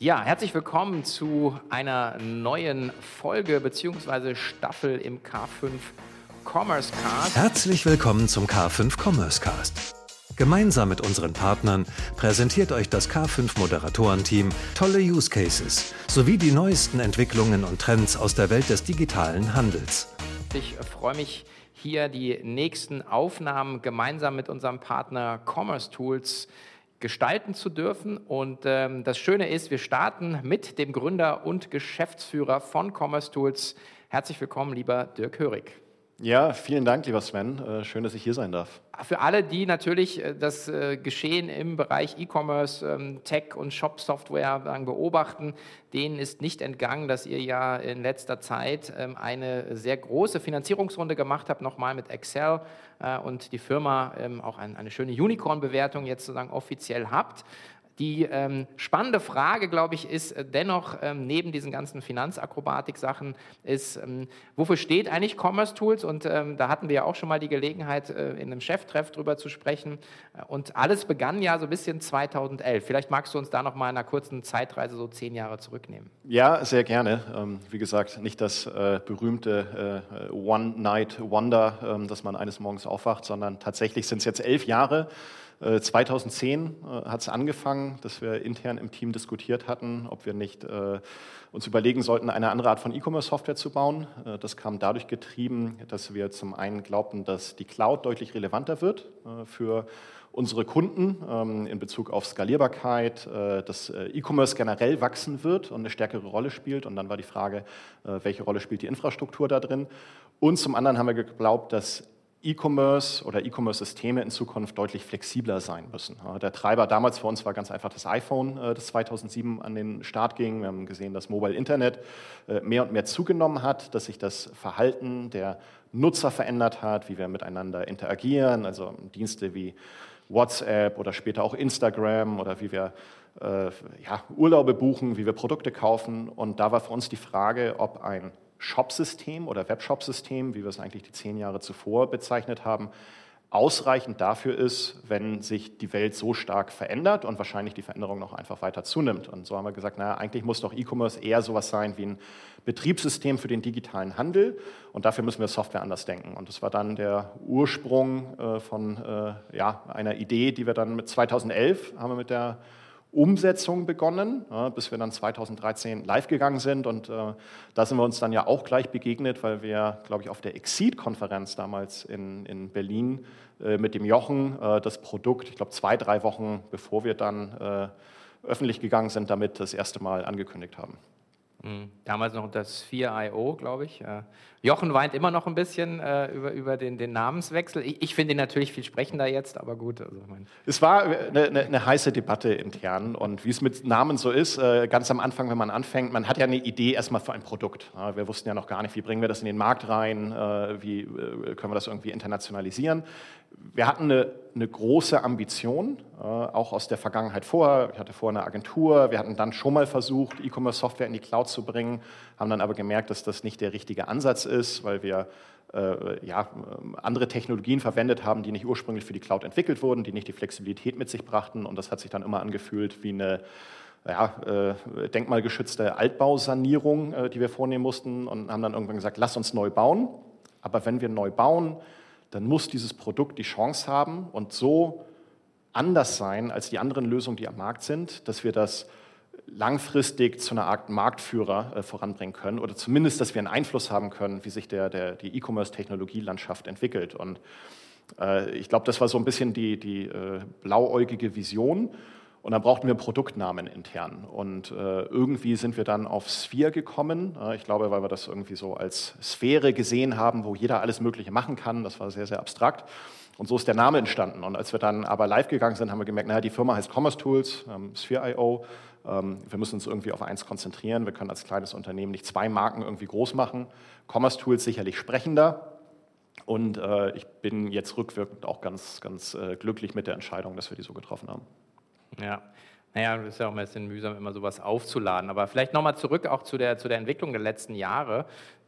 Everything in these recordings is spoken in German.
Ja, herzlich willkommen zu einer neuen Folge bzw. Staffel im K5 Commerce Cast. Herzlich willkommen zum K5 Commerce Cast. Gemeinsam mit unseren Partnern präsentiert euch das K5 Moderatorenteam tolle Use Cases sowie die neuesten Entwicklungen und Trends aus der Welt des digitalen Handels. Ich freue mich, hier die nächsten Aufnahmen gemeinsam mit unserem Partner Commerce Tools gestalten zu dürfen. Und ähm, das Schöne ist, wir starten mit dem Gründer und Geschäftsführer von Commerce Tools. Herzlich willkommen, lieber Dirk Hörig. Ja, vielen Dank, lieber Sven. Äh, schön, dass ich hier sein darf. Für alle, die natürlich äh, das äh, Geschehen im Bereich E-Commerce, ähm, Tech und Shop-Software beobachten, denen ist nicht entgangen, dass ihr ja in letzter Zeit ähm, eine sehr große Finanzierungsrunde gemacht habt, nochmal mit Excel und die Firma ähm, auch eine schöne Unicorn-Bewertung jetzt sozusagen offiziell habt. Die ähm, spannende Frage, glaube ich, ist äh, dennoch ähm, neben diesen ganzen Finanzakrobatik-Sachen, ist, ähm, wofür steht eigentlich Commerce Tools? Und ähm, da hatten wir ja auch schon mal die Gelegenheit, äh, in einem Cheftreff drüber zu sprechen. Und alles begann ja so ein bisschen 2011. Vielleicht magst du uns da noch mal in einer kurzen Zeitreise so zehn Jahre zurücknehmen. Ja, sehr gerne. Ähm, wie gesagt, nicht das äh, berühmte äh, One-Night-Wonder, ähm, dass man eines Morgens aufwacht, sondern tatsächlich sind es jetzt elf Jahre. 2010 äh, äh, hat es angefangen, dass wir intern im Team diskutiert hatten, ob wir nicht äh, uns überlegen sollten, eine andere Art von E-Commerce-Software zu bauen. das kam dadurch getrieben, dass wir zum einen glaubten, dass die Cloud deutlich relevanter wird für unsere Kunden ähm, in Bezug auf Skalierbarkeit, dass E-Commerce generell wachsen wird und eine stärkere Rolle spielt. Und dann war die Frage, welche Rolle spielt die Infrastruktur da drin? Und zum anderen haben wir geglaubt, dass E-Commerce oder E-Commerce-Systeme in Zukunft deutlich flexibler sein müssen. Der Treiber damals für uns war ganz einfach das iPhone, äh, das 2007 an den Start ging. Wir haben gesehen, dass Mobile Internet äh, mehr und mehr zugenommen hat, dass sich das Verhalten der Nutzer verändert hat, wie wir miteinander interagieren, also Dienste wie WhatsApp oder später auch Instagram oder wie wir äh, ja, Urlaube buchen, wie wir Produkte kaufen. Und da war für uns die Frage, ob ein Shop-System oder Webshop-System, wie wir es eigentlich die zehn Jahre zuvor bezeichnet haben, ausreichend dafür ist, wenn sich die Welt so stark verändert und wahrscheinlich die Veränderung noch einfach weiter zunimmt. Und so haben wir gesagt, naja, eigentlich muss doch E-Commerce eher sowas sein wie ein Betriebssystem für den digitalen Handel und dafür müssen wir Software anders denken. Und das war dann der Ursprung äh, von äh, ja, einer Idee, die wir dann mit 2011 haben wir mit der Umsetzung begonnen, bis wir dann 2013 live gegangen sind. Und äh, da sind wir uns dann ja auch gleich begegnet, weil wir, glaube ich, auf der Exceed-Konferenz damals in, in Berlin äh, mit dem Jochen äh, das Produkt, ich glaube, zwei, drei Wochen bevor wir dann äh, öffentlich gegangen sind, damit das erste Mal angekündigt haben. Mhm. Damals noch das 4IO, glaube ich. Jochen weint immer noch ein bisschen äh, über, über den, den Namenswechsel. Ich, ich finde ihn natürlich viel sprechender jetzt, aber gut. Also es war eine, eine, eine, heiße Debatte intern und wie es mit Namen so ist, äh, ganz am Anfang, wenn man anfängt, man hat ja eine Idee erstmal für ein Produkt. Ja, wir wussten ja noch gar nicht, wie bringen wir das in den Markt rein, äh, wie äh, können wir das irgendwie internationalisieren. Wir hatten eine, eine große Ambition, äh, auch aus der Vergangenheit vorher. Ich hatte vorher eine Agentur, wir hatten dann schon mal versucht, E-Commerce-Software in die Cloud zu bringen, haben dann aber gemerkt, dass das nicht der richtige Ansatz ist, weil wir äh, ja, andere Technologien verwendet haben, die nicht ursprünglich für die Cloud entwickelt wurden, die nicht die Flexibilität mit sich brachten. Und das hat sich dann immer angefühlt wie eine ja, äh, denkmalgeschützte Altbausanierung, äh, die wir vornehmen mussten und haben dann irgendwann gesagt, lass uns neu bauen. Aber wenn wir neu bauen, dann muss dieses Produkt die Chance haben und so anders sein als die anderen Lösungen, die am Markt sind, dass wir das langfristig zu einer Art Marktführer äh, voranbringen können oder zumindest, dass wir einen Einfluss haben können, wie sich der, der, die E-Commerce-Technologielandschaft entwickelt. Und äh, ich glaube, das war so ein bisschen die, die äh, blauäugige Vision. Und dann brauchten wir Produktnamen intern. Und äh, irgendwie sind wir dann auf Sphere gekommen. Äh, ich glaube, weil wir das irgendwie so als Sphäre gesehen haben, wo jeder alles Mögliche machen kann. Das war sehr, sehr abstrakt. Und so ist der Name entstanden. Und als wir dann aber live gegangen sind, haben wir gemerkt, naja, die Firma heißt Commerce Tools, ähm, Sphere.io. Ähm, wir müssen uns irgendwie auf eins konzentrieren. Wir können als kleines Unternehmen nicht zwei Marken irgendwie groß machen. Commerce Tools sicherlich sprechender. Und äh, ich bin jetzt rückwirkend auch ganz, ganz äh, glücklich mit der Entscheidung, dass wir die so getroffen haben. Ja. Naja, es ist ja auch ein bisschen mühsam, immer sowas aufzuladen. Aber vielleicht nochmal zurück auch zu der, zu der Entwicklung der letzten Jahre.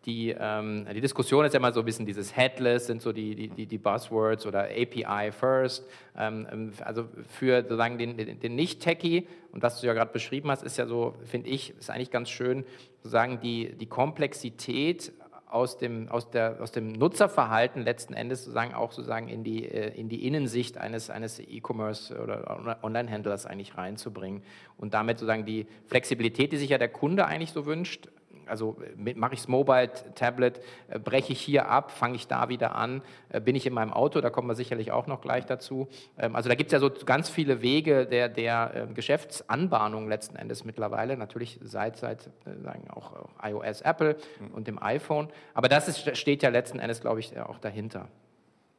Die, ähm, die Diskussion ist ja immer so ein bisschen dieses Headless, sind so die, die, die Buzzwords oder API First. Ähm, ähm, also für sozusagen den, den, den Nicht-Techie, und was du ja gerade beschrieben hast, ist ja so, finde ich, ist eigentlich ganz schön, sozusagen die, die Komplexität aus dem, aus, der, aus dem Nutzerverhalten letzten Endes sozusagen auch sozusagen in die, äh, in die Innensicht eines, eines E-Commerce oder Online-Händlers eigentlich reinzubringen und damit sozusagen die Flexibilität, die sich ja der Kunde eigentlich so wünscht, also mache ich es Mobile, Tablet, äh, breche ich hier ab, fange ich da wieder an, äh, bin ich in meinem Auto, da kommen wir sicherlich auch noch gleich dazu. Ähm, also da gibt es ja so ganz viele Wege der, der ähm, Geschäftsanbahnung letzten Endes mittlerweile, natürlich seit, seit äh, sagen auch iOS, Apple mhm. und dem iPhone. Aber das ist, steht ja letzten Endes, glaube ich, auch dahinter.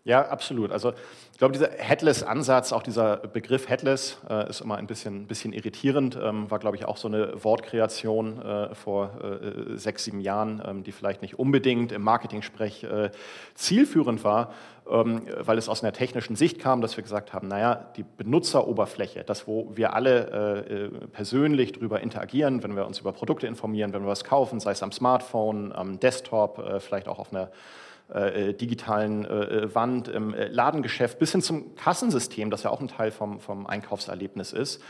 Ja, absolut. Also ich glaube, dieser Headless-Ansatz, auch dieser Begriff Headless, äh, ist immer ein bisschen, bisschen irritierend. Ähm, war, glaube ich, auch so eine Wortkreation äh, vor äh, sechs, sieben Jahren, ähm, die vielleicht nicht unbedingt im Marketing-Sprech äh, zielführend war, ähm, weil es aus einer technischen Sicht kam, dass wir gesagt haben, naja, die Benutzeroberfläche, das, wo wir alle äh, äh, persönlich darüber interagieren, wenn wir uns über Produkte informieren, wenn wir was kaufen, sei es am Smartphone, am Desktop, vielleicht auch auf einer äh, äh, digitalen äh, Wand im Ladengeschäft bis hin zum Kassensystem, das ja auch ein Teil vom, vom Einkaufserlebnis ist.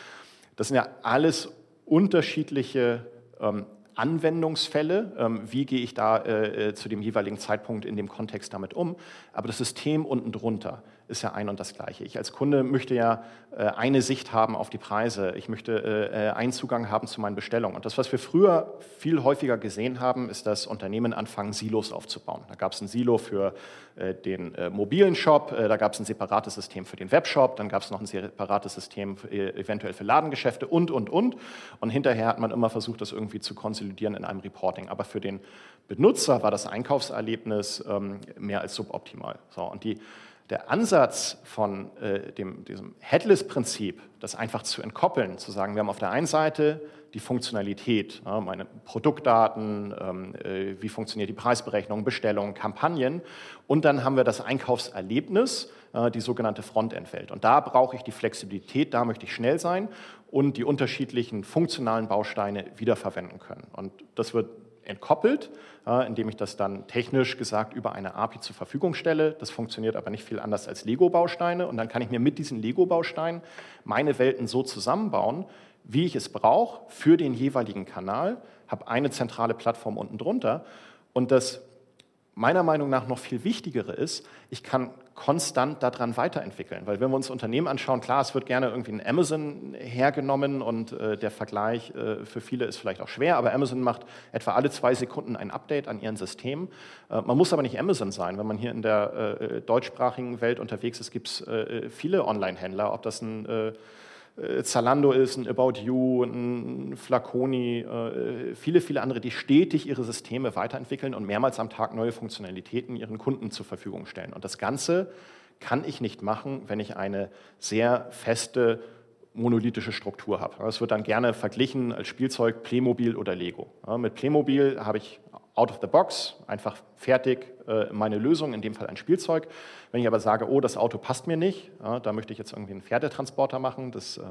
Das sind ja alles unterschiedliche ähm, Anwendungsfälle. Ähm, wie gehe ich da äh, zu dem jeweiligen Zeitpunkt in dem Kontext damit um? Aber das System unten drunter ist ja ein und das Gleiche. Ich als Kunde möchte ja äh, eine Sicht haben auf die Preise. Ich möchte äh, einen Zugang haben zu meinen Bestellungen. Und das, was wir früher viel häufiger gesehen haben, ist, dass Unternehmen anfangen, Silos aufzubauen. Da gab es ein Silo für äh, den mobilen Shop, da gab es ein separates System für den Webshop, dann gab es noch ein separates System eventuell für Ladengeschäfte und, und, und. Und hinterher hat man immer versucht, das irgendwie zu konsolidieren in einem Reporting. Aber für den Benutzer war das Einkaufserlebnis ähm, mehr als suboptimal. So, und die der Ansatz von äh, dem, diesem Headless-Prinzip, das einfach zu entkoppeln, zu sagen, wir haben auf der einen Seite die Funktionalität, ja, meine Produktdaten, ähm, äh, wie funktioniert die Preisberechnung, Bestellungen, Kampagnen und dann haben wir das Einkaufserlebnis, äh, die sogenannte Frontend-Welt. Und da brauche ich die Flexibilität, da möchte ich schnell sein und die unterschiedlichen funktionalen Bausteine wiederverwenden können. Und das wird entkoppelt, indem ich das dann technisch gesagt über eine API zur Verfügung stelle. Das funktioniert aber nicht viel anders als Lego-Bausteine. Und dann kann ich mir mit diesen Lego-Bausteinen meine Welten so zusammenbauen, wie ich es brauche für den jeweiligen Kanal, habe eine zentrale Plattform unten drunter. Und das meiner Meinung nach noch viel wichtigere ist, ich kann konstant daran weiterentwickeln. Weil wenn wir uns Unternehmen anschauen, klar, es wird gerne irgendwie ein Amazon hergenommen und äh, der Vergleich äh, für viele ist vielleicht auch schwer, aber Amazon macht etwa alle zwei Sekunden ein Update an ihren System. Äh, man muss aber nicht Amazon sein. Wenn man hier in der äh, deutschsprachigen Welt unterwegs ist, gibt es äh, viele Online-Händler, ob das ein äh, Zalando ist, ein About You, ein Flaconi, äh, viele, viele andere, die stetig ihre Systeme weiterentwickeln und mehrmals am Tag neue Funktionalitäten ihren Kunden zur Verfügung stellen. Und das Ganze kann ich nicht machen, wenn ich eine sehr feste monolithische Struktur habe. Das wird dann gerne verglichen als Spielzeug Playmobil oder Lego. mit Playmobil habe ich out of the box, einfach fertig äh, meine Lösung, in dem Fall ein Spielzeug. Wenn ich aber sage, oh, das Auto passt mir nicht, ja, da möchte ich jetzt irgendwie einen Pferdetransporter machen, das äh,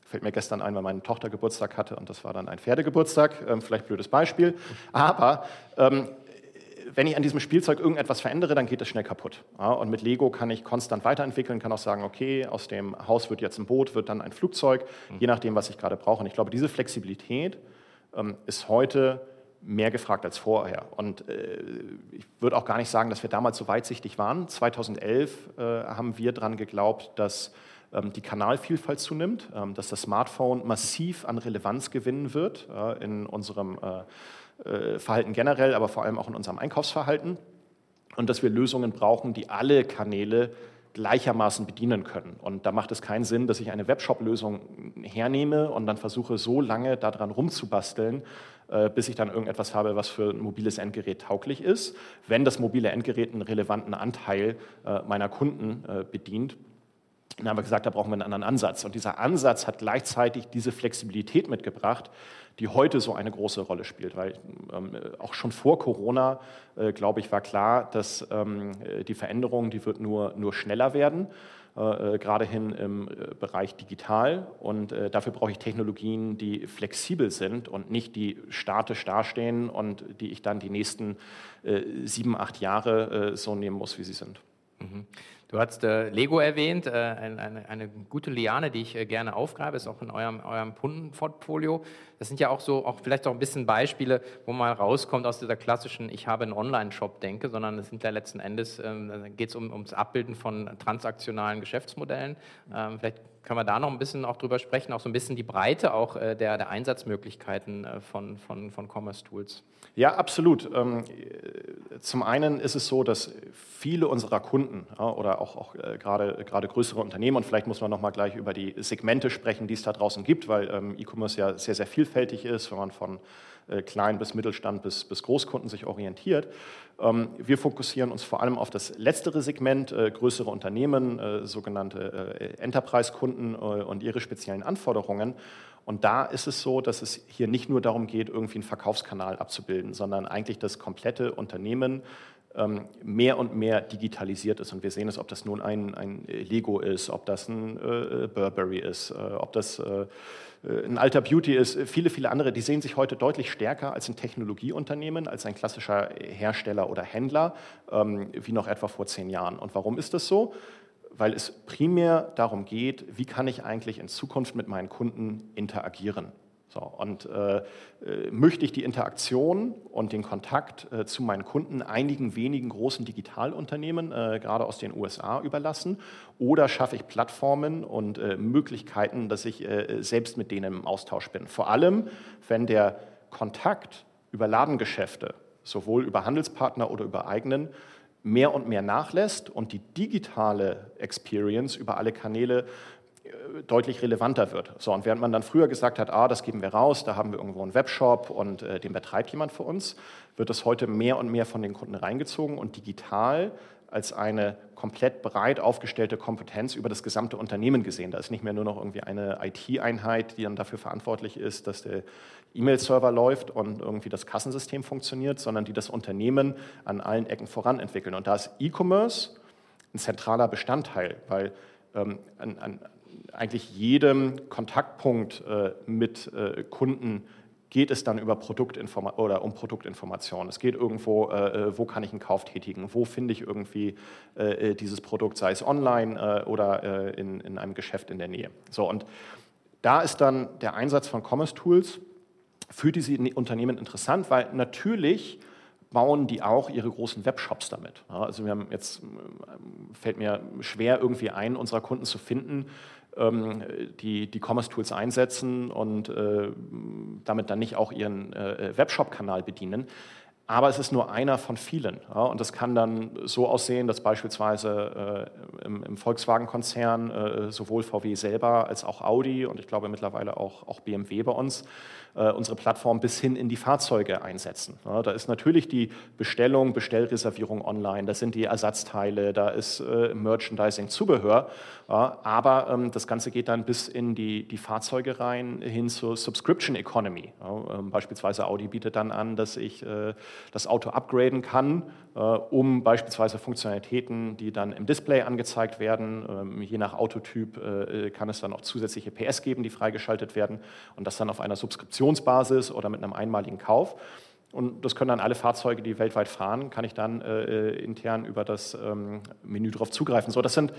fällt mir gestern ein, weil meine Tochter Geburtstag hatte und das war dann ein Pferdegeburtstag, ähm, vielleicht blödes Beispiel, aber ähm, wenn ich an diesem Spielzeug irgendetwas verändere, dann geht es schnell kaputt. Ja, und mit Lego kann ich konstant weiterentwickeln, kann auch sagen, okay, aus dem Haus wird jetzt ein Boot, wird dann ein Flugzeug, mhm. je nachdem, was ich gerade brauche. Und ich glaube, diese Flexibilität ähm, ist heute mehr gefragt als vorher. Und äh, ich würde auch gar nicht sagen, dass wir damals so weitsichtig waren. 2011 äh, haben wir daran geglaubt, dass ähm, die Kanalvielfalt zunimmt, ähm, dass das Smartphone massiv an Relevanz gewinnen wird äh, in unserem äh, äh, Verhalten generell, aber vor allem auch in unserem Einkaufsverhalten. Und dass wir Lösungen brauchen, die alle Kanäle gleichermaßen bedienen können. Und da macht es keinen Sinn, dass ich eine Webshop-Lösung hernehme und dann versuche, so lange daran rumzubasteln, bis ich dann irgendetwas habe, was für ein mobiles Endgerät tauglich ist, wenn das mobile Endgerät einen relevanten Anteil äh, meiner Kunden äh, bedient. Dann haben wir gesagt, da brauchen wir einen anderen Ansatz. Und dieser Ansatz hat gleichzeitig diese Flexibilität mitgebracht, die heute so eine große Rolle spielt. Weil ähm, auch schon vor Corona, äh, glaube ich, war klar, dass ähm, die Veränderung, die wird nur, nur schneller werden. Äh, gerade hin im äh, Bereich digital. Und äh, dafür brauche ich Technologien, die flexibel sind und nicht die statisch dastehen und die ich dann die nächsten äh, sieben, acht Jahre äh, so nehmen muss, wie sie sind. Mhm. Du hast äh, Lego erwähnt, äh, eine, eine, gute Liane, die ich äh, gerne aufgreife, ist auch in eurem, eurem Kundenportfolio. Das sind ja auch so, auch vielleicht auch ein bisschen Beispiele, wo man rauskommt aus dieser klassischen Ich habe einen Online-Shop denke, sondern es sind ja letzten Endes, ähm, geht es um, ums Abbilden von transaktionalen Geschäftsmodellen. Ähm, vielleicht kann man da noch ein bisschen auch drüber sprechen, auch so ein bisschen die Breite auch äh, der, der Einsatzmöglichkeiten äh, von, von, von Commerce Tools. Ja, absolut. Ähm, zum einen ist es so, dass viele unserer Kunden oder auch, auch äh, gerade, größere Unternehmen, und vielleicht muss man noch mal gleich über die Segmente sprechen, die es da draußen gibt, weil ähm, E-Commerce ja sehr, sehr vielfältig ist, wenn man von Klein bis Mittelstand bis, bis Großkunden sich orientiert. Ähm, wir fokussieren uns vor allem auf das letztere Segment, größere Unternehmen, sogenannte Enterprise-Kunden und ihre speziellen Anforderungen. Und da ist es so, dass es hier nicht nur darum geht, irgendwie einen Verkaufskanal abzubilden, sondern eigentlich das komplette Unternehmen ähm, mehr und mehr digitalisiert ist. Und wir sehen es, ob das nun ein, ein Lego ist, ob das ein äh, Burberry ist, äh, ob das äh, ein alter Beauty ist, viele, viele andere, die sehen sich heute deutlich stärker als ein Technologieunternehmen, als ein klassischer Hersteller oder Händler, ähm, wie noch etwa vor zehn Jahren. Und warum ist das so? weil es primär darum geht, wie kann ich eigentlich in Zukunft mit meinen Kunden interagieren. So, und äh, äh, möchte ich die Interaktion und den Kontakt äh, zu meinen Kunden einigen wenigen großen Digitalunternehmen, äh, gerade aus den USA, überlassen? Oder schaffe ich Plattformen und äh, Möglichkeiten, dass ich äh, selbst mit denen im Austausch bin? Vor allem, wenn der Kontakt über Ladengeschäfte, sowohl über Handelspartner oder über eigenen, mehr und mehr nachlässt und die digitale Experience über alle Kanäle deutlich relevanter wird. So, und während man dann früher gesagt hat, ah, das geben wir raus, da haben wir irgendwo einen Webshop und äh, den betreibt jemand für uns, wird das heute mehr und mehr von den Kunden reingezogen und digital als eine komplett breit aufgestellte Kompetenz über das gesamte Unternehmen gesehen. Da ist nicht mehr nur noch irgendwie eine IT-Einheit, die dann dafür verantwortlich ist, dass der E-Mail-Server läuft und irgendwie das Kassensystem funktioniert, sondern die das Unternehmen an allen Ecken voran entwickeln. Und da ist E-Commerce ein zentraler Bestandteil, weil ähm, an, an, eigentlich jedem Kontaktpunkt äh, mit äh, Kunden geht es dann über Produktinforma oder um Produktinformation. Es geht irgendwo, äh, äh, wo kann ich einen Kauf tätigen, wo finde ich irgendwie äh, äh dieses Produkt, sei es online oder in, in einem Geschäft in der Nähe. So, und da ist dann der Einsatz von Commerce Tools für diese Unternehmen interessant, weil natürlich bauen die auch ihre großen Webshops damit. Also wir haben jetzt, fällt mir schwer, irgendwie einen unserer Kunden zu finden, ähm, die, die Commerce-Tools einsetzen und äh, damit dann nicht auch ihren äh, Webshop-Kanal bedienen. Aber es ist nur einer von vielen. Und das kann dann so aussehen, dass beispielsweise äh, im, Volkswagen-Konzern äh, sowohl VW selber als auch Audi und ich glaube mittlerweile auch, auch BMW bei uns äh, unsere Plattform bis hin in die Fahrzeuge einsetzen. Ja, da ist natürlich die Bestellung, Bestellreservierung online, da sind die Ersatzteile, da ist äh, Merchandising, Zubehör, ja, aber ähm, das Ganze geht dann bis in die, die Fahrzeuge rein hin zur Subscription Economy. Ja, ähm, beispielsweise Audi bietet dann an, dass ich äh, das Auto upgraden kann, äh, um beispielsweise Funktionalitäten, die dann im Display angezeigt werden, ähm, je nach Autotyp äh, kann es dann auch zusätzliche PS geben, die freigeschaltet werden und das dann auf einer Subskription Subskriptionsbasis oder mit einem einmaligen Kauf. Und das können dann alle Fahrzeuge, die weltweit fahren, kann ich dann äh, intern über das ähm, Menü darauf zugreifen. So, das sind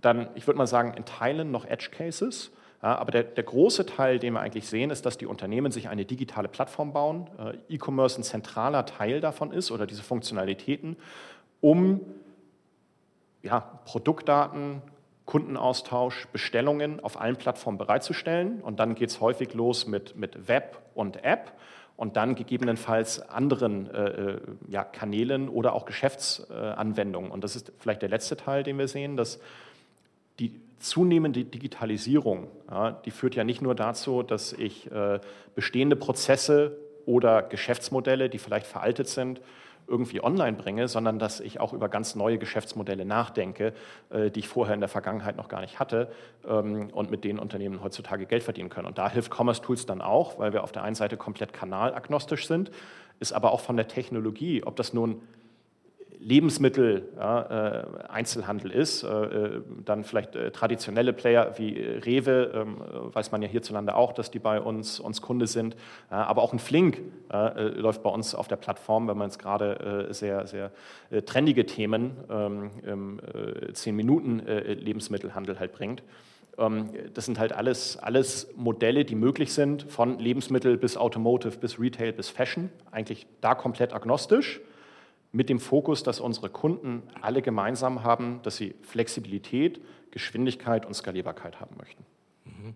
dann, ich würde mal sagen, in Teilen noch Edge Cases. Ja, aber der, der, große Teil, den wir eigentlich sehen, ist, dass die Unternehmen sich eine digitale Plattform bauen, äh, E-Commerce ein zentraler Teil davon ist oder diese Funktionalitäten, um ja, Produktdaten, Kundenaustausch, Bestellungen auf allen Plattformen bereitzustellen. Und dann geht es häufig los mit, mit Web und App und dann gegebenenfalls anderen äh, äh, ja, Kanälen oder auch Geschäftsanwendungen. und das ist vielleicht der letzte Teil, den wir sehen, dass die zunehmende Digitalisierung, ja, die führt ja nicht nur dazu, dass ich äh, bestehende Prozesse oder Geschäftsmodelle, die vielleicht veraltet sind, irgendwie online bringe, sondern dass ich auch über ganz neue Geschäftsmodelle nachdenke, äh, die ich vorher in der Vergangenheit noch gar nicht hatte ähm, und mit denen Unternehmen heutzutage Geld verdienen können. Und da hilft Commerce Tools dann auch, weil wir auf der einen Seite komplett kanalagnostisch sind, ist aber auch von der Technologie, ob das nun Lebensmittel, ja, äh, ist, äh, dann vielleicht äh, traditionelle Player wie Rewe, ähm, weiß man ja hierzulande auch, dass die bei uns, uns Kunde sind, aber auch ein Flink läuft bei uns auf der Plattform, wenn man jetzt gerade sehr, sehr trendige Themen ähm, im 10-Minuten-Lebensmittelhandel halt bringt. Ähm, das sind halt alles, alles Modelle, die möglich sind, von Lebensmittel bis Automotive, bis Retail, bis Fashion, eigentlich da komplett agnostisch mit dem Fokus, dass unsere Kunden alle gemeinsam haben, dass sie Flexibilität, Geschwindigkeit und Skalierbarkeit haben möchten. Mhm.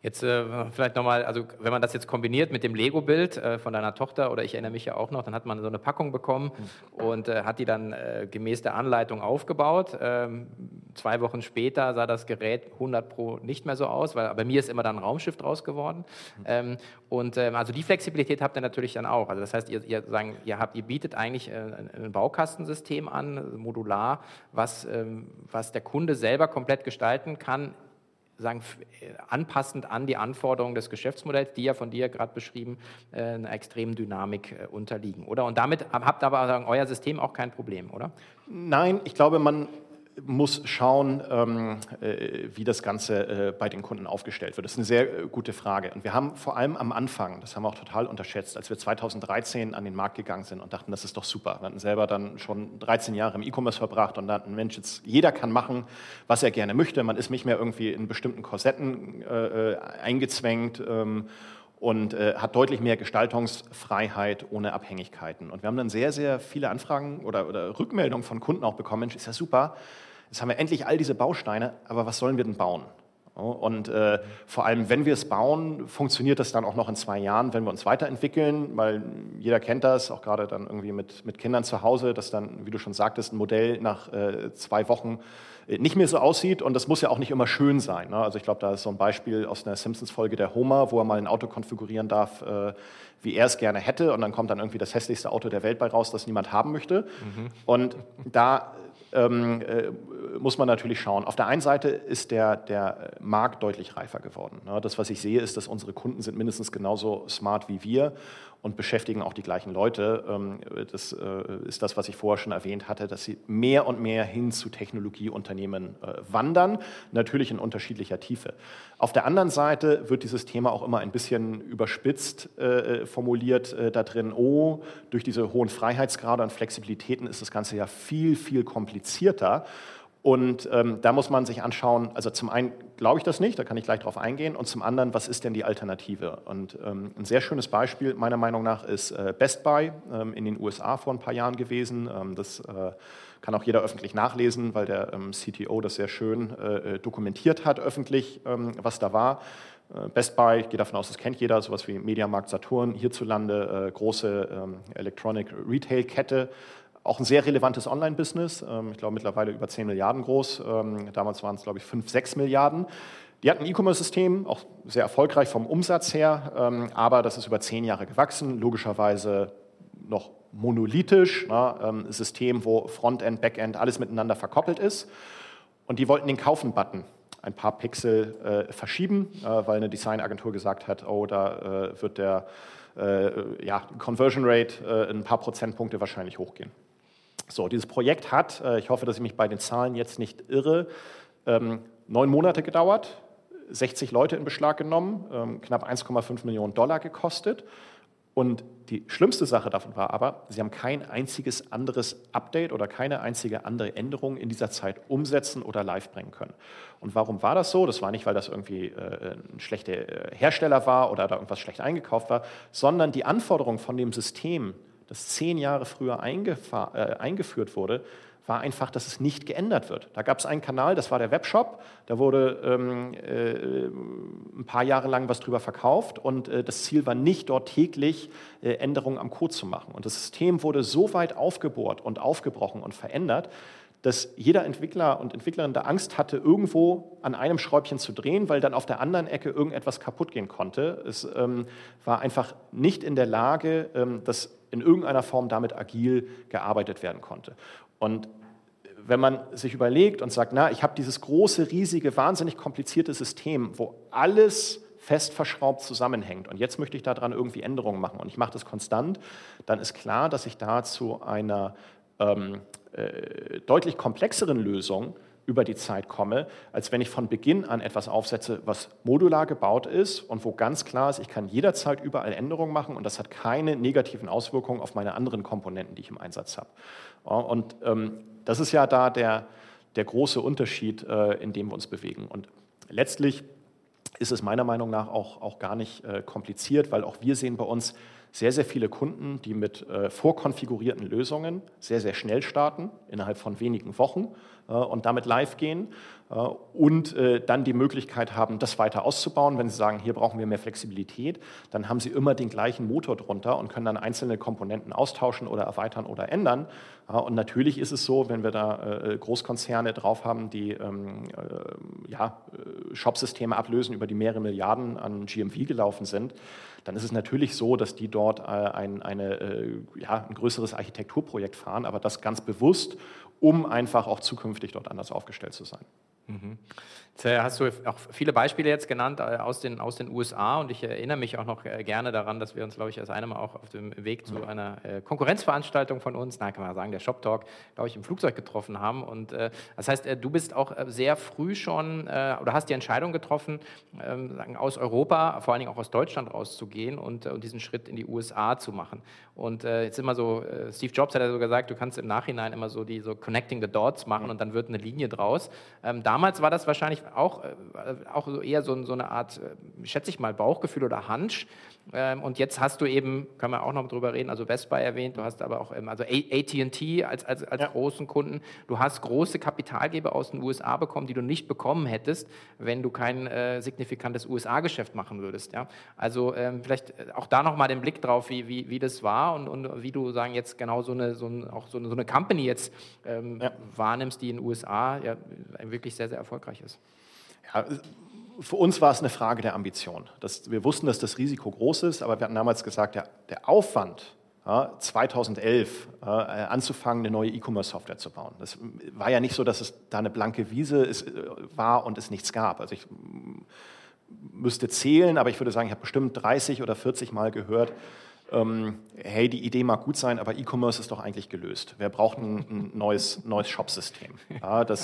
Jetzt äh, vielleicht nochmal, also wenn man das jetzt kombiniert mit dem Lego-Bild äh, von deiner Tochter, oder ich erinnere mich ja auch noch, dann hat man so eine Packung bekommen und äh, hat die dann äh, gemäß der Anleitung aufgebaut. Ähm, zwei Wochen später sah das Gerät 100 Pro nicht mehr so aus, weil bei mir ist immer dann ein Raumschiff draus geworden. Ähm, und ähm, also die Flexibilität habt ihr natürlich dann auch. Also das heißt, ihr, ihr, sagen, ihr, habt, ihr bietet eigentlich äh, ein Baukastensystem an, modular, was, ähm, was der Kunde selber komplett gestalten kann sagen, äh, anpassend an die Anforderungen des Geschäftsmodells, die ja von dir gerade beschrieben äh, einer extremen Dynamik äh, unterliegen, oder? Und damit habt aber euer System auch kein Problem, oder? Nein, ich glaube, man muss schauen, ähm, äh, wie das Ganze äh, bei den Kunden aufgestellt wird. Das ist eine sehr äh, gute Frage. Und wir haben vor allem am Anfang, das haben wir auch total unterschätzt, als wir 2013 an den Markt gegangen sind und dachten, das ist doch super. Wir hatten selber dann schon 13 Jahre im E-Commerce verbracht und dachten, Mensch, jetzt jeder kann machen, was er gerne möchte. Man ist nicht mehr irgendwie in bestimmten Korsetten äh, eingezwängt. Ähm, und äh, hat deutlich mehr Gestaltungsfreiheit ohne Abhängigkeiten. Und wir haben dann sehr, sehr viele Anfragen oder, oder Rückmeldungen von Kunden auch bekommen. Mensch, ist ja super, Jetzt haben wir endlich all diese Bausteine, aber was sollen wir denn bauen? Und äh, vor allem, wenn wir es bauen, funktioniert das dann auch noch in zwei Jahren, wenn wir uns weiterentwickeln, weil jeder kennt das, auch gerade dann irgendwie mit, mit Kindern zu Hause, dass dann, wie du schon sagtest, ein Modell nach äh, zwei Wochen äh, nicht mehr so aussieht und das muss ja auch nicht immer schön sein. Ne? Also ich glaube, da ist so ein Beispiel aus einer Simpsons-Folge der Homer, wo er mal ein Auto konfigurieren darf, äh, wie er es gerne hätte und dann kommt dann irgendwie das hässlichste Auto der Welt bei raus, das niemand haben möchte. Mhm. Und da ähm, äh, muss man natürlich schauen. Auf der einen Seite ist der, der Markt deutlich reifer geworden. Ne? Das, was ich sehe, ist, dass unsere Kunden sind mindestens genauso smart wie wir und beschäftigen auch die gleichen Leute. Ähm, das äh, ist das, was ich vorher schon erwähnt hatte, dass sie mehr und mehr hin zu Technologieunternehmen äh, wandern, natürlich in unterschiedlicher Tiefe. Auf der anderen Seite wird dieses Thema auch immer ein bisschen überspitzt äh, formuliert da drin, oh, durch diese hohen Freiheitsgrade und Flexibilitäten ist das Ganze ja viel, viel komplizierter. Und ähm, da muss man sich anschauen, also zum einen glaube ich das nicht, da kann ich gleich darauf eingehen, und zum anderen, was ist denn die Alternative? Und ähm, ein sehr schönes Beispiel meiner Meinung nach ist äh, Best Buy ähm, in den USA vor ein paar Jahren gewesen. Ähm, das äh, kann auch jeder öffentlich nachlesen, weil der ähm, CTO das sehr schön äh, äh, dokumentiert hat öffentlich, ähm, was da war. Äh, Best Buy, ich gehe davon aus, das kennt jeder, sowas wie Mediamarkt Saturn, hierzulande äh, große Electronic Retail Kette, auch ein sehr relevantes Online-Business, ähm, ich glaube mittlerweile über 10 Milliarden groß. Ähm, damals waren es, glaube ich, 5, 6 Milliarden. Die hatten ein E-Commerce-System, auch sehr erfolgreich vom Umsatz her, ähm, aber das ist über zehn Jahre gewachsen, logischerweise noch monolithisch, ne, ein System, wo Frontend, Backend, alles miteinander verkoppelt ist. Und die wollten den Kaufen-Button ein paar Pixel äh, verschieben, äh, weil eine Designagentur gesagt hat, oh, da äh, wird der ja, Conversion Rate ein paar Prozentpunkte wahrscheinlich hochgehen. So, dieses Projekt hat, äh, ich hoffe, dass ich mich bei den Zahlen jetzt nicht irre, ähm, neun Monate gedauert, 60 Leute in Beschlag genommen, ähm, knapp 1,5 Millionen Dollar gekostet. Und die schlimmste Sache davon war aber, sie haben kein einziges anderes Update oder keine einzige andere Änderung in dieser Zeit umsetzen oder live bringen können. Und warum war das so? Das war nicht, weil das irgendwie äh, ein schlechter Hersteller war oder da irgendwas schlecht eingekauft war, sondern die Anforderungen von dem System, das zehn Jahre früher äh, eingeführt wurde, war einfach, dass es nicht geändert wird. Da gab es einen Kanal, das war der Webshop, da wurde ähm, äh, ein paar Jahre lang was drüber verkauft und äh, das Ziel war nicht, dort täglich äh, Änderungen am Code zu machen. Und das System wurde so weit aufgebohrt und aufgebrochen und verändert, dass jeder Entwickler und Entwicklerin da Angst hatte, irgendwo an einem Schräubchen zu drehen, weil dann auf der anderen Ecke irgendetwas kaputt gehen konnte. Es ähm, war einfach nicht in der Lage, ähm, dass in irgendeiner Form damit agil gearbeitet werden konnte. Und wenn man sich überlegt und sagt, na, ich habe dieses große, riesige, wahnsinnig komplizierte System, wo alles fest verschraubt zusammenhängt und jetzt möchte ich daran irgendwie Änderungen machen und ich mache das konstant, dann ist klar, dass ich da zu einer ähm, äh, deutlich komplexeren Lösung über die Zeit komme, als wenn ich von Beginn an etwas aufsetze, was modular gebaut ist und wo ganz klar ist, ich kann jederzeit überall Änderungen machen und das hat keine negativen Auswirkungen auf meine anderen Komponenten, die ich im Einsatz habe. Und ähm, das ist ja da der, der große Unterschied, äh, in dem wir uns bewegen. Und letztlich ist es meiner Meinung nach auch, auch gar nicht äh, kompliziert, weil auch wir sehen bei uns sehr, sehr viele Kunden, die mit äh, vorkonfigurierten Lösungen sehr, sehr schnell starten, innerhalb von wenigen Wochen und damit live gehen äh, und äh, dann die Möglichkeit haben, das weiter auszubauen. Wenn Sie sagen, hier brauchen wir mehr Flexibilität, dann haben Sie immer den gleichen Motor drunter und können dann einzelne Komponenten austauschen oder erweitern oder ändern. Und natürlich ist es so, wenn wir da Großkonzerne drauf haben, die ähm, ja, Shopsysteme ablösen, über die mehrere Milliarden an GMV gelaufen sind, dann ist es natürlich so, dass die dort ein, eine, ja, ein größeres Architekturprojekt fahren, aber das ganz bewusst, um einfach auch zukünftig dort anders aufgestellt zu sein. Mhm. Jetzt äh, hast du auch viele Beispiele jetzt genannt äh, aus den, aus den USA und ich erinnere mich auch noch äh, gerne daran, dass wir uns, glaube ich, als einem auch auf dem Weg zu einer Konkurrenzveranstaltung von uns, na, kann man sagen, der Shop Talk, glaube ich, im Flugzeug getroffen haben. Und das heißt, du bist auch sehr früh schon oder hast die Entscheidung getroffen, ähm, aus Europa, vor allen Dingen auch aus Deutschland rauszugehen und, und diesen Schritt in die USA zu machen. Und jetzt immer so, Steve Jobs hat ja so gesagt, du kannst im Nachhinein immer so die so Connecting the Dots machen mhm. und dann wird eine Linie draus. Ähm, damals war das wahrscheinlich auch, äh, auch so eher so, so, eine Art, äh, schätze ich mal, Bauchgefühl oder Hunch. Ähm, und jetzt hast du eben, kann man auch noch drüber reden, also Vespa erwähnt, du hast aber auch ähm, also AT&T als, als, als ja. großen Kunden. Du hast große Kapitalgeber aus den USA bekommen, die du nicht bekommen hättest, wenn du kein äh, signifikantes USA-Geschäft machen würdest. Ja? Also ähm, vielleicht äh, auch da nochmal den Blick drauf, wie, wie, wie das war und, und wie du sagen jetzt genau so eine, so ein, auch so eine, so eine Company jetzt ähm, ja. wahrnimmst, die in den USA ja wirklich sehr, sehr erfolgreich ist. Ja, für uns war es eine Frage der Ambition. Das, wir wussten, dass das Risiko groß ist, aber wir hatten damals gesagt, ja, der Aufwand, ja, 2011 äh, anzufangen, eine neue E-Commerce-Software zu bauen. Das war ja nicht so, dass es da eine blanke Wiese ist, äh, war und es nichts gab. Also ich müsste zählen, aber ich würde sagen, ich habe bestimmt 30 oder 40 Mal gehört, ähm, hey, die Idee mag gut sein, aber E-Commerce ist doch eigentlich gelöst. Wir brauchen ein, neues, neues Shop-System. Ja, äh,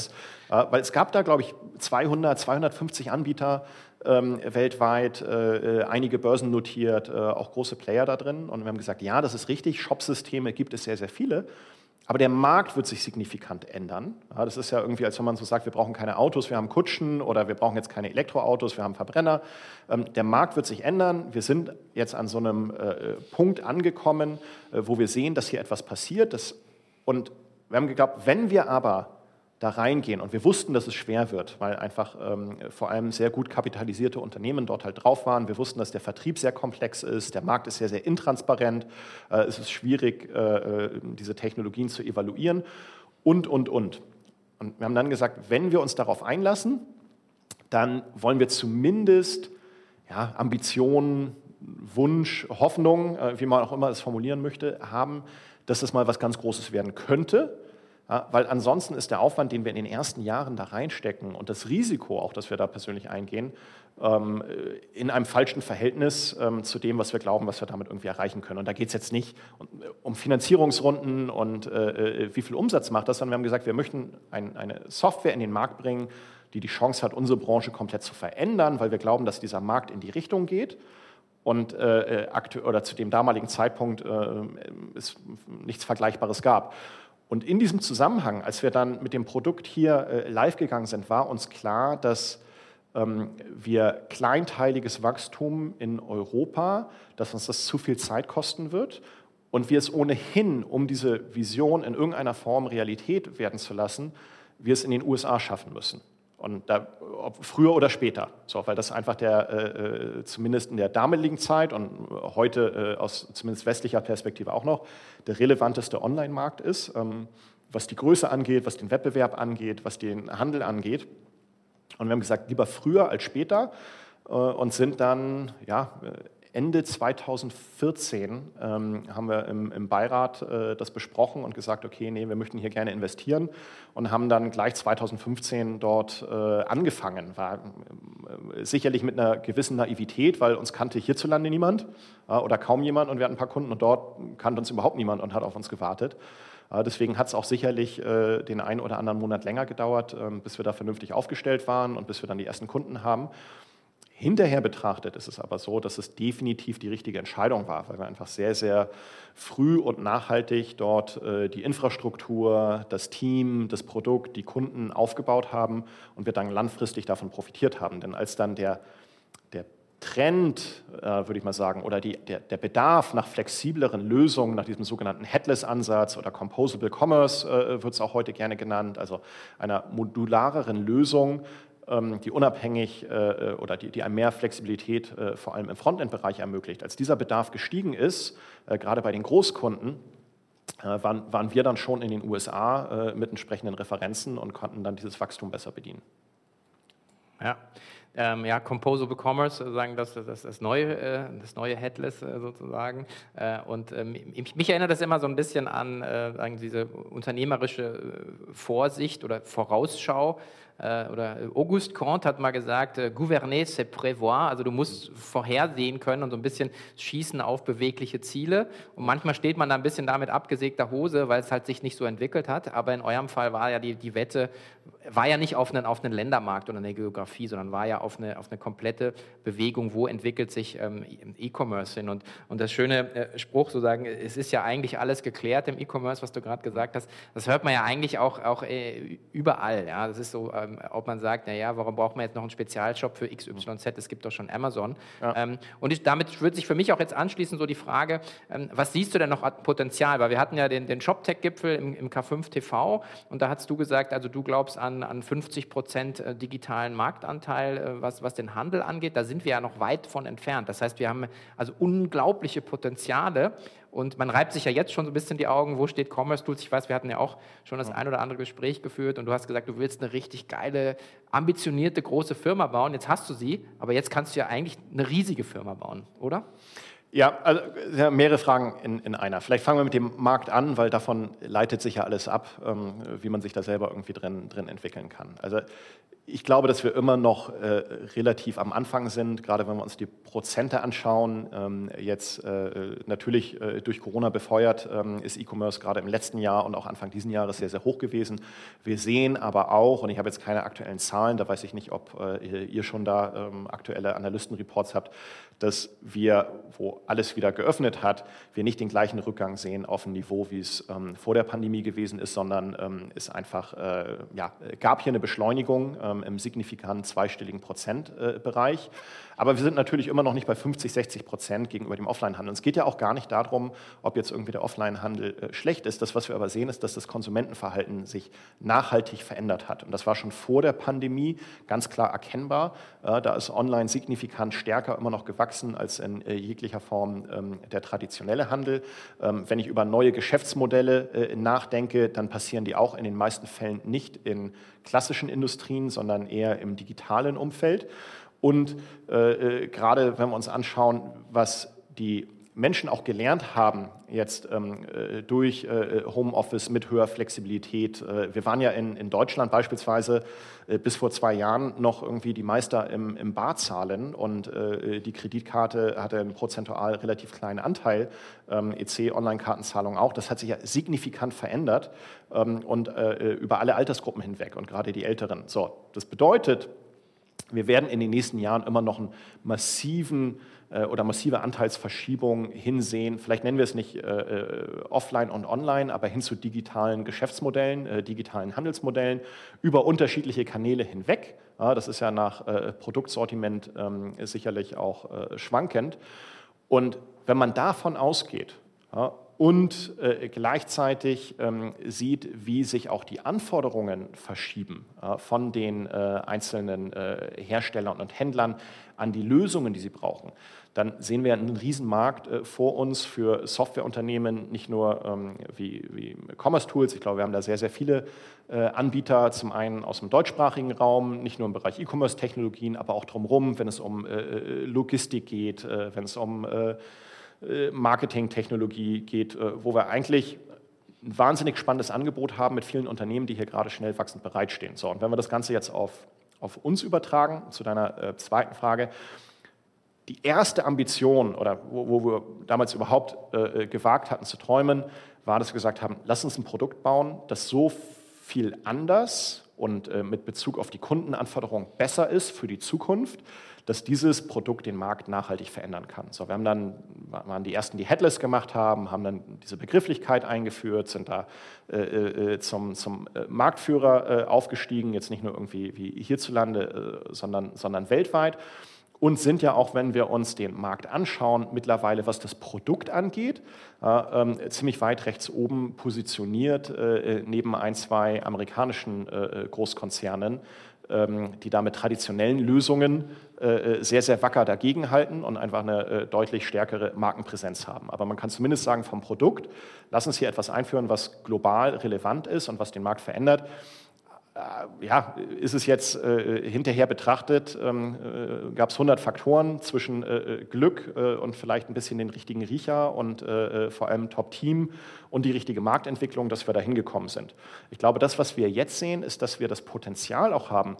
weil es gab da, glaube ich, 200, 250 Anbieter ähm, weltweit, äh, äh, einige Börsen notiert, äh, auch große Player da drin. Und wir haben gesagt, ja, das ist richtig, Shop-Systeme gibt es sehr, sehr viele. Aber der Markt wird sich signifikant ändern. Ja, das ist ja irgendwie, als wenn man so sagt, wir brauchen keine Autos, wir haben Kutschen oder wir brauchen jetzt keine Elektroautos, wir haben Verbrenner. Ähm, der Markt wird sich ändern. Wir sind jetzt an so einem äh, Punkt angekommen, äh, wo wir sehen, dass hier etwas passiert. Das, und wir haben geglaubt, wenn wir aber da reingehen. Und wir wussten, dass es schwer wird, weil einfach ähm, vor allem sehr gut kapitalisierte Unternehmen dort halt drauf waren. Wir wussten, dass der Vertrieb sehr komplex ist, der Markt ist sehr, sehr intransparent, äh, es ist schwierig, äh, äh diese Technologien zu evaluieren und, und, und. Und wir haben dann gesagt, wenn wir uns darauf einlassen, dann wollen wir zumindest ja, Ambitionen, Wunsch, Hoffnung, äh, wie man auch immer es formulieren möchte, haben, dass das mal was ganz Großes werden könnte weil ansonsten ist der Aufwand, den wir in den ersten Jahren da reinstecken und das Risiko, auch das wir da persönlich eingehen, ähm, in einem falschen Verhältnis ähm, zu dem, was wir glauben, was wir damit irgendwie erreichen können. Und da geht es jetzt nicht um Finanzierungsrunden und äh, äh, wie viel Umsatz macht das, sondern wir haben gesagt, wir möchten ein, eine Software in den Markt bringen, die die Chance hat, unsere Branche komplett zu verändern, weil wir glauben, dass dieser Markt in die Richtung geht und äh, äh oder zu dem damaligen Zeitpunkt äh, es nichts Vergleichbares gab. Und in diesem Zusammenhang, als wir dann mit dem Produkt hier äh, live gegangen sind, war uns klar, dass ähm, wir kleinteiliges Wachstum in Europa, dass uns das zu viel Zeit kosten wird und wir es ohnehin, um diese Vision in irgendeiner Form Realität werden zu lassen, wir es in den USA schaffen müssen. Und da, früher oder später, so, weil das einfach der, äh, äh, zumindest in der damaligen Zeit und heute äh, aus zumindest westlicher Perspektive auch noch, der relevanteste Online-Markt ist, ähm, was die Größe angeht, was den Wettbewerb angeht, was den Handel angeht. Und wir haben gesagt, lieber früher als später äh, und sind dann ja, Ende 2014 ähm, haben wir im, im Beirat äh, das besprochen und gesagt, okay, nee, wir möchten hier gerne investieren und haben dann gleich 2015 dort äh, angefangen. War äh, sicherlich mit einer gewissen Naivität, weil uns kannte hierzulande niemand äh, oder kaum jemand und wir hatten ein paar Kunden und dort kannte uns überhaupt niemand und hat auf uns gewartet. Deswegen hat es auch sicherlich den einen oder anderen Monat länger gedauert, ähm, bis wir da vernünftig aufgestellt waren und bis wir dann die ersten Kunden haben. Hinterher betrachtet ist es aber so, dass es definitiv die richtige Entscheidung war, weil wir einfach sehr, sehr früh und nachhaltig dort äh, die Infrastruktur, das Team, das Produkt, die Kunden aufgebaut haben und wir dann langfristig davon profitiert haben. Denn als dann der, der Trend, äh, würde ich mal sagen, oder die, der, der, Bedarf nach flexibleren Lösungen, nach diesem sogenannten Headless-Ansatz oder Composable Commerce äh, wird es auch heute gerne genannt, also einer modulareren Lösung, die unabhängig äh, äh, oder die, die einem mehr Flexibilität äh, vor allem im Frontend-Bereich ermöglicht. Als dieser Bedarf gestiegen ist, gerade bei den Großkunden, waren, waren wir dann schon in den USA mit entsprechenden Referenzen und konnten dann dieses Wachstum besser bedienen. Ja, ähm, ja, Composable Commerce, sagen das, das, das, neue, äh, das neue Headless äh, sozusagen. Äh, und ähm, ich, mich erinnert das immer so ein bisschen an diese unternehmerische Vorsicht oder Vorausschau äh, oder Auguste Comte hat mal gesagt, äh, gouverner c'est prévoir, also du musst vorhersehen können und so ein bisschen schießen auf bewegliche Ziele. Und manchmal steht man da ein bisschen damit abgesägter Hose, weil es halt sich nicht so entwickelt hat. Aber in eurem Fall war ja die, die Wette, war ja nicht auf einen, auf einen Ländermarkt oder eine Geografie, sondern war ja auf eine, auf eine komplette Bewegung, wo entwickelt sich ähm, E-Commerce hin. Und, und das schöne äh, Spruch, so sagen, es ist ja eigentlich alles geklärt im E-Commerce, was du gerade gesagt hast, das hört man ja eigentlich auch, auch äh, überall. Ja? Das ist so, äh, ähm, ob man sagt, naja, warum braucht man jetzt noch einen Spezialshop für XYZ, es gibt doch schon Amazon. Ja. Ähm, und ich, damit würde sich für mich auch jetzt anschließen so die Frage, ähm, was siehst du denn noch an Potenzial? Weil wir hatten ja den, den ShopTech-Gipfel im, im, K5 TV und da hast du gesagt, also du glaubst an, an 50 Prozent äh, digitalen Marktanteil, äh, was, was den Handel angeht. Da sind wir ja noch weit von entfernt. Das heißt, wir haben also unglaubliche Potenziale und man reibt sich ja jetzt schon so ein bisschen die Augen, wo steht Commerce Tools? Ich weiß, wir hatten ja auch schon das ein oder andere Gespräch geführt und du hast gesagt, du willst eine richtig geile, ambitionierte, große Firma bauen. Jetzt hast du sie, aber jetzt kannst du ja eigentlich eine riesige Firma bauen, oder? Ja, also mehrere Fragen in, in, einer. Vielleicht fangen wir mit dem Markt an, weil davon leitet sich ja alles ab, ähm, wie man sich da selber irgendwie drin, drin entwickeln kann. Also ich glaube, dass wir immer noch äh, relativ am Anfang sind, gerade wenn wir uns die Prozente anschauen. Ähm, jetzt äh, natürlich äh, durch Corona befeuert ähm, ist E-Commerce gerade im letzten Jahr und auch Anfang diesen Jahres sehr, sehr hoch gewesen. Wir sehen aber auch, und ich habe jetzt keine aktuellen Zahlen, da weiß ich nicht, ob äh, ihr schon da ähm, aktuelle Analystenreports habt, dass wir, wo alles wieder geöffnet hat, wir nicht den gleichen Rückgang sehen auf ein Niveau, wie es ähm, vor der Pandemie gewesen ist, sondern ähm, es einfach äh, ja, gab hier eine Beschleunigung ähm, im signifikanten zweistelligen Prozentbereich. Äh, aber wir sind natürlich immer noch nicht bei 50, 60 Prozent gegenüber dem Offline-Handel. Es geht ja auch gar nicht darum, ob jetzt irgendwie der Offline-Handel äh, schlecht ist. Das, was wir aber sehen, ist, dass das Konsumentenverhalten sich nachhaltig verändert hat. Und das war schon vor der Pandemie ganz klar erkennbar. Äh, da ist online signifikant stärker immer noch gewachsen als in jeglicher Form ähm, der traditionelle Handel. Ähm, wenn ich über neue Geschäftsmodelle nachdenke, dann passieren die auch in den meisten Fällen nicht in klassischen Industrien, sondern eher im digitalen Umfeld. Und äh, äh, gerade wenn wir uns anschauen, was die Menschen auch gelernt haben, jetzt ähm, äh, durch äh, Homeoffice mit höherer Flexibilität. Äh, wir waren ja in, in Deutschland beispielsweise äh, bis vor zwei Jahren noch irgendwie die Meister im, im Barzahlen und äh, die Kreditkarte hatte einen prozentual relativ kleinen Anteil, ähm, EC-Online-Kartenzahlung auch. Das hat sich ja signifikant verändert ähm, und äh, über alle Altersgruppen hinweg und gerade die Älteren. So, das bedeutet, wir werden in den nächsten Jahren immer noch einen massiven oder massive Anteilsverschiebung hinsehen. Vielleicht nennen wir es nicht äh, äh, offline und online, aber hin zu digitalen Geschäftsmodellen, äh, digitalen Handelsmodellen über unterschiedliche Kanäle hinweg. Ja, das ist ja nach äh, Produktsortiment ähm, sicherlich auch äh, schwankend. Und wenn man davon ausgeht, ja, und äh, gleichzeitig ähm, sieht, wie sich auch die Anforderungen verschieben äh, von den äh, einzelnen äh, Herstellern und Händlern an die Lösungen, die sie brauchen, dann sehen wir einen Riesenmarkt äh, vor uns für Softwareunternehmen, nicht nur ähm, wie, wie Commerce Tools. Ich glaube, wir haben da sehr, sehr viele äh, Anbieter, zum einen aus dem deutschsprachigen Raum, nicht nur im Bereich E-Commerce-Technologien, aber auch drumherum, wenn es um Logistik geht, wenn es um äh, Marketingtechnologie geht, äh, wo wir eigentlich ein wahnsinnig spannendes Angebot haben mit vielen Unternehmen, die hier gerade schnell wachsend bereitstehen. So, und wenn wir das Ganze jetzt auf, auf uns übertragen, zu deiner äh, zweiten Frage, die erste Ambition oder wo, wo wir damals überhaupt äh, gewagt hatten zu träumen, war, dass wir gesagt haben, lass uns ein Produkt bauen, das so viel anders und äh, mit Bezug auf die Kundenanforderungen besser ist für die Zukunft, dass dieses Produkt den Markt nachhaltig verändern kann. So, wir haben dann, waren die ersten, die Headless gemacht haben, haben dann diese Begrifflichkeit eingeführt, sind da äh, äh zum, zum äh, Marktführer äh, aufgestiegen, jetzt nicht nur irgendwie wie hierzulande, äh, sondern, sondern weltweit und sind ja auch, wenn wir uns den Markt anschauen, mittlerweile, was das Produkt angeht, äh, ziemlich weit rechts oben positioniert, äh, neben ein, zwei amerikanischen äh, Großkonzernen, die da mit traditionellen Lösungen äh, sehr, sehr wacker dagegenhalten und einfach eine äh, deutlich stärkere Markenpräsenz haben. Aber man kann zumindest sagen, vom Produkt, lass uns hier etwas einführen, was global relevant ist und was den Markt verändert. Äh, ja, ist es jetzt äh, hinterher betrachtet, ähm, äh, gab es 100 Faktoren zwischen äh, Glück äh, und vielleicht ein bisschen den richtigen Riecher und äh, vor allem Top-Team und die richtige Marktentwicklung, dass wir da hingekommen sind. Ich glaube, das, was wir jetzt sehen, ist, dass wir das Potenzial auch haben,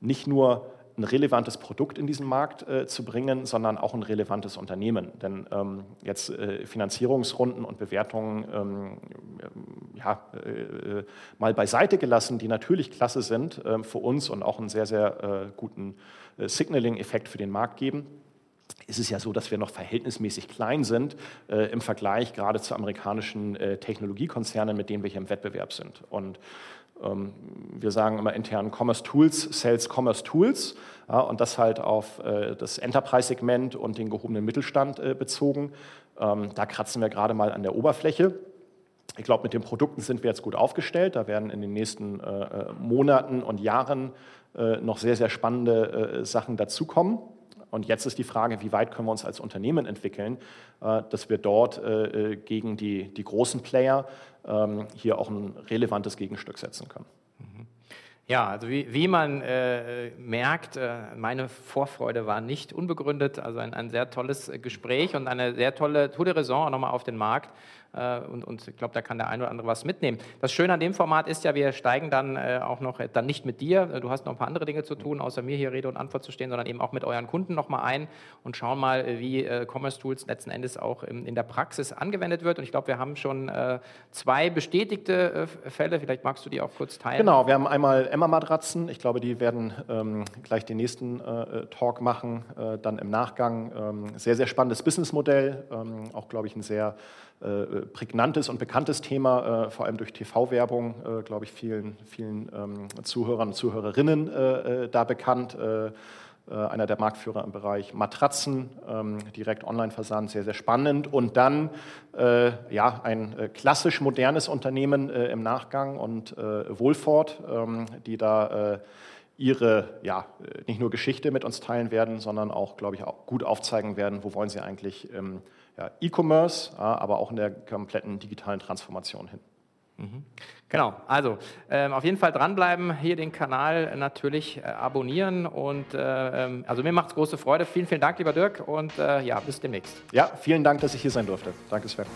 nicht nur ein relevantes Produkt in diesen Markt äh, zu bringen, sondern auch ein relevantes Unternehmen. Denn ähm, jetzt äh, Finanzierungsrunden und Bewertungen ähm, ja, äh, mal beiseite gelassen, die natürlich klasse sind ähm, für uns und auch einen sehr, sehr äh, guten äh, Signaling-Effekt für den Markt geben, ist es ja so, dass wir noch verhältnismäßig klein sind äh, im Vergleich gerade zu amerikanischen Technologiekonzernen, mit denen wir hier im Wettbewerb sind. Und wir sagen immer intern Commerce Tools, Sales Commerce Tools ja, und das halt auf äh, das Enterprise-Segment und den gehobenen Mittelstand äh, bezogen. Ähm, da kratzen wir gerade mal an der Oberfläche. Ich glaube, mit den Produkten sind wir jetzt gut aufgestellt. Da werden in den nächsten äh, Monaten und Jahren noch sehr, sehr spannende Sachen dazukommen. Und jetzt ist die Frage, wie weit können wir uns als Unternehmen entwickeln, dass wir dort gegen die, die großen Player ähm, hier auch ein relevantes Gegenstück setzen können. Mhm. Ja, also wie, wie man äh, merkt, äh, meine Vorfreude war nicht unbegründet. Also ein, ein sehr tolles Gespräch und eine sehr tolle Tour de Raison nochmal auf den Markt. Äh, und, und, ich glaube, da kann der eine oder andere was mitnehmen. Das Schöne an dem Format ist ja, wir steigen dann äh, auch noch, äh, dann nicht mit dir, du hast noch ein paar andere Dinge zu tun, außer mir hier Rede und Antwort zu stehen, sondern eben auch mit euren Kunden nochmal ein und schauen mal, wie Commerce Tools letzten Endes auch in der Praxis angewendet wird. Und ich glaube, wir haben schon zwei bestätigte Fälle, vielleicht magst du die auch kurz teilen. Genau, wir haben einmal Emma-Matratzen, ich glaube, die werden ähm, gleich den nächsten äh, Talk machen, äh, dann im Nachgang. Ähm, sehr, sehr spannendes Businessmodell, ähm, auch, glaube ich, ein sehr äh, prägnantes und bekanntes Thema, äh, vor allem durch TV-Werbung, äh, glaube ich, vielen, vielen ähm, Zuhörern und Zuhörerinnen da bekannt. einer der Marktführer im Bereich Matratzen, ähm, direkt Online-Versand, sehr, sehr spannend. Und dann ja, ein klassisch modernes Unternehmen im Nachgang und Wohlfort, ähm, die da ihre, ja, nicht nur Geschichte mit uns teilen werden, sondern auch, glaube ich, auch gut aufzeigen werden, wo wollen sie eigentlich ja, E-Commerce, aber auch in der kompletten digitalen Transformation hin. Mhm. Genau, also ähm, auf jeden Fall dranbleiben, hier den Kanal natürlich äh, abonnieren und äh, ähm, also mir macht es große Freude. Vielen, vielen Dank, lieber Dirk und äh, ja, bis demnächst. Ja, vielen Dank, dass ich hier sein durfte. Danke, Sven.